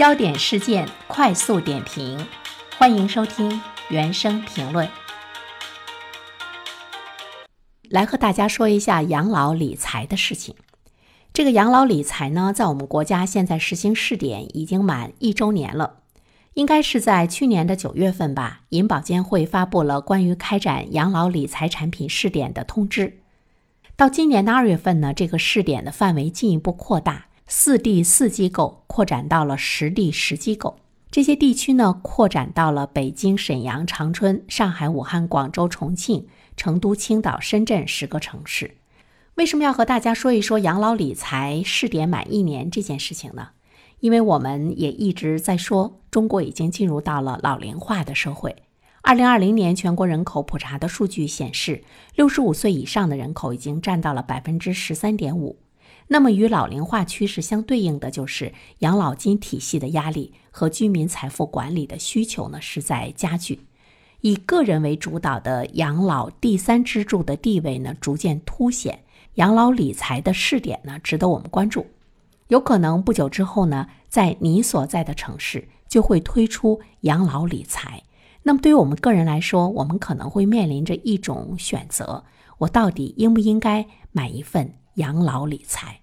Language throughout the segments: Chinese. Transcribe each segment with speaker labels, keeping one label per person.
Speaker 1: 焦点事件快速点评，欢迎收听原声评论。来和大家说一下养老理财的事情。这个养老理财呢，在我们国家现在实行试点已经满一周年了，应该是在去年的九月份吧。银保监会发布了关于开展养老理财产品试点的通知。到今年的二月份呢，这个试点的范围进一步扩大。四地四机构扩展到了十地十机构，这些地区呢扩展到了北京、沈阳、长春、上海、武汉、广州、重庆、成都、青岛、深圳十个城市。为什么要和大家说一说养老理财试点满一年这件事情呢？因为我们也一直在说，中国已经进入到了老龄化的社会。二零二零年全国人口普查的数据显示，六十五岁以上的人口已经占到了百分之十三点五。那么，与老龄化趋势相对应的就是养老金体系的压力和居民财富管理的需求呢是在加剧，以个人为主导的养老第三支柱的地位呢逐渐凸显，养老理财的试点呢值得我们关注，有可能不久之后呢，在你所在的城市就会推出养老理财。那么，对于我们个人来说，我们可能会面临着一种选择：我到底应不应该买一份养老理财？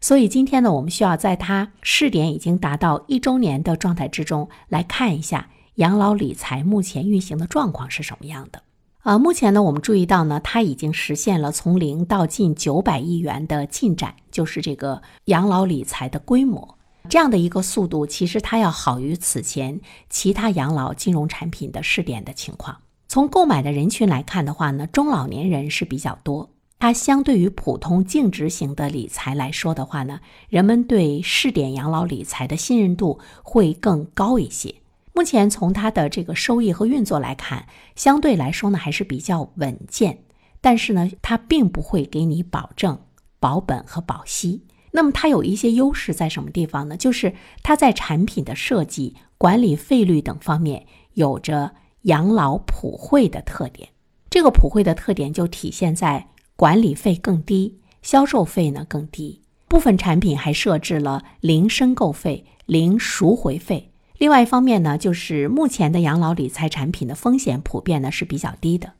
Speaker 1: 所以今天呢，我们需要在它试点已经达到一周年的状态之中，来看一下养老理财目前运行的状况是什么样的。呃，目前呢，我们注意到呢，它已经实现了从零到近九百亿元的进展，就是这个养老理财的规模这样的一个速度，其实它要好于此前其他养老金融产品的试点的情况。从购买的人群来看的话呢，中老年人是比较多。它相对于普通净值型的理财来说的话呢，人们对试点养老理财的信任度会更高一些。目前从它的这个收益和运作来看，相对来说呢还是比较稳健。但是呢，它并不会给你保证保本和保息。那么它有一些优势在什么地方呢？就是它在产品的设计、管理费率等方面有着养老普惠的特点。这个普惠的特点就体现在。管理费更低，销售费呢更低。部分产品还设置了零申购费、零赎回费。另外一方面呢，就是目前的养老理财产品的风险普遍呢是比较低的，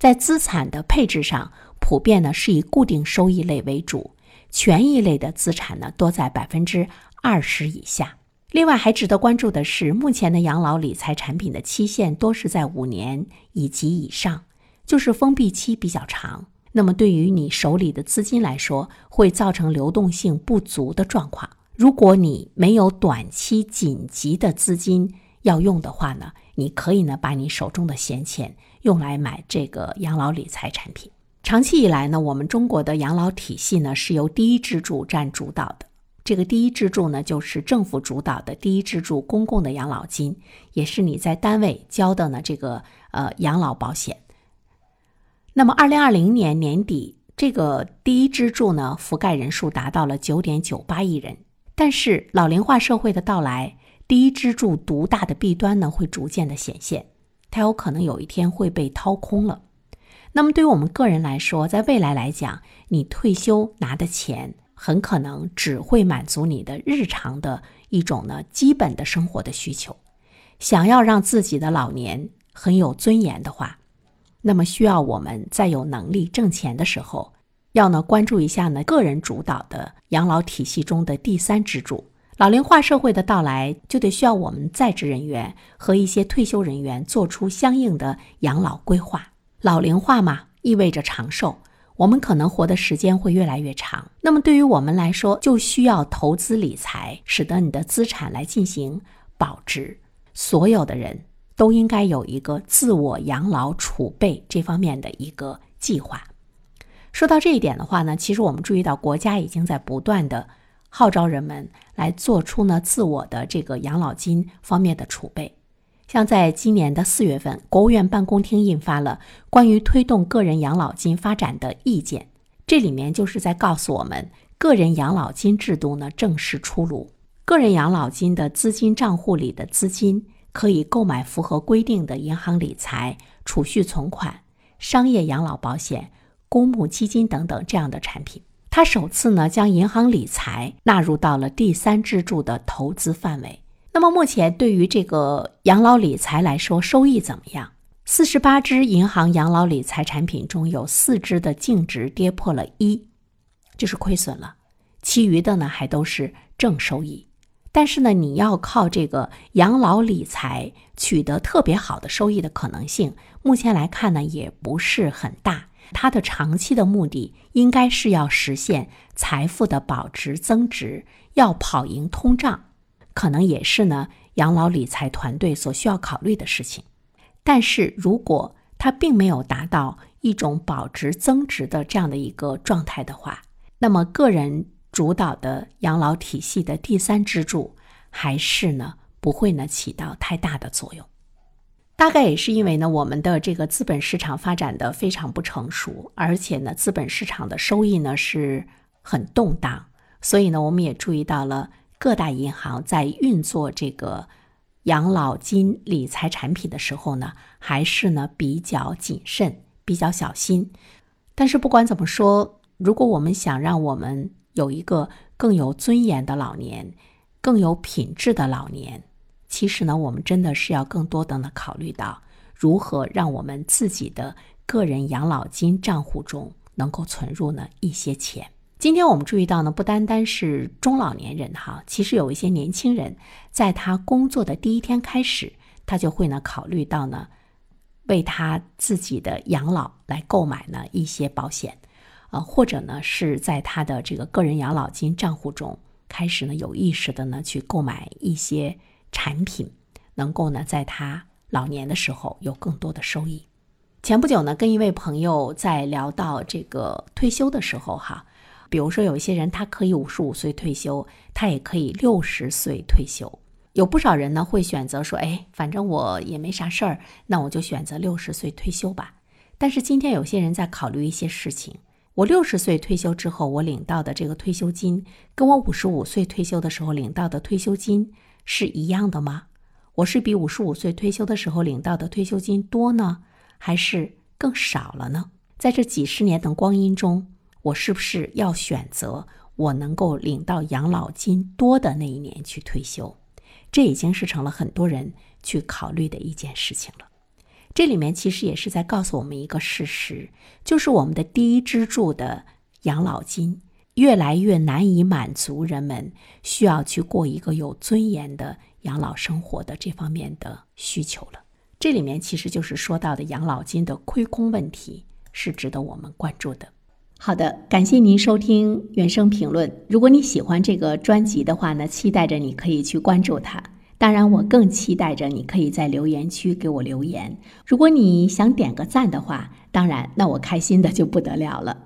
Speaker 1: 在资产的配置上，普遍呢是以固定收益类为主，权益类的资产呢多在百分之二十以下。另外还值得关注的是，目前的养老理财产品的期限多是在五年以及以上，就是封闭期比较长。那么对于你手里的资金来说，会造成流动性不足的状况。如果你没有短期紧急的资金要用的话呢，你可以呢把你手中的闲钱用来买这个养老理财产品。长期以来呢，我们中国的养老体系呢是由第一支柱占主导的。这个第一支柱呢就是政府主导的第一支柱公共的养老金，也是你在单位交的呢这个呃养老保险。那么，二零二零年年底，这个第一支柱呢，覆盖人数达到了九点九八亿人。但是，老龄化社会的到来，第一支柱独大的弊端呢，会逐渐的显现，它有可能有一天会被掏空了。那么，对于我们个人来说，在未来来讲，你退休拿的钱，很可能只会满足你的日常的一种呢基本的生活的需求。想要让自己的老年很有尊严的话，那么需要我们在有能力挣钱的时候，要呢关注一下呢个人主导的养老体系中的第三支柱。老龄化社会的到来，就得需要我们在职人员和一些退休人员做出相应的养老规划。老龄化嘛，意味着长寿，我们可能活的时间会越来越长。那么对于我们来说，就需要投资理财，使得你的资产来进行保值。所有的人。都应该有一个自我养老储备这方面的一个计划。说到这一点的话呢，其实我们注意到国家已经在不断的号召人们来做出呢自我的这个养老金方面的储备。像在今年的四月份，国务院办公厅印发了关于推动个人养老金发展的意见，这里面就是在告诉我们，个人养老金制度呢正式出炉，个人养老金的资金账户里的资金。可以购买符合规定的银行理财、储蓄存款、商业养老保险、公募基金等等这样的产品。它首次呢将银行理财纳入到了第三支柱的投资范围。那么目前对于这个养老理财来说，收益怎么样？四十八只银行养老理财产品中有四只的净值跌破了一，就是亏损了，其余的呢还都是正收益。但是呢，你要靠这个养老理财取得特别好的收益的可能性，目前来看呢也不是很大。它的长期的目的应该是要实现财富的保值增值，要跑赢通胀，可能也是呢养老理财团队所需要考虑的事情。但是如果它并没有达到一种保值增值的这样的一个状态的话，那么个人主导的养老体系的第三支柱还是呢不会呢起到太大的作用。大概也是因为呢，我们的这个资本市场发展的非常不成熟，而且呢，资本市场的收益呢是很动荡，所以呢，我们也注意到了各大银行在运作这个养老金理财产品的时候呢，还是呢比较谨慎、比较小心。但是不管怎么说，如果我们想让我们有一个更有尊严的老年，更有品质的老年。其实呢，我们真的是要更多的呢考虑到如何让我们自己的个人养老金账户中能够存入呢一些钱。今天我们注意到呢，不单单是中老年人哈，其实有一些年轻人在他工作的第一天开始，他就会呢考虑到呢为他自己的养老来购买呢一些保险，或者呢是在他的这个个人养老金账户中开始呢有意识的呢去购买一些。产品能够呢，在他老年的时候有更多的收益。前不久呢，跟一位朋友在聊到这个退休的时候，哈，比如说有一些人他可以五十五岁退休，他也可以六十岁退休。有不少人呢会选择说，哎，反正我也没啥事儿，那我就选择六十岁退休吧。但是今天有些人在考虑一些事情，我六十岁退休之后，我领到的这个退休金，跟我五十五岁退休的时候领到的退休金。是一样的吗？我是比五十五岁退休的时候领到的退休金多呢，还是更少了呢？在这几十年的光阴中，我是不是要选择我能够领到养老金多的那一年去退休？这已经是成了很多人去考虑的一件事情了。这里面其实也是在告诉我们一个事实，就是我们的第一支柱的养老金。越来越难以满足人们需要去过一个有尊严的养老生活的这方面的需求了。这里面其实就是说到的养老金的亏空问题，是值得我们关注的。好的，感谢您收听原声评论。如果你喜欢这个专辑的话呢，期待着你可以去关注它。当然，我更期待着你可以在留言区给我留言。如果你想点个赞的话，当然，那我开心的就不得了了。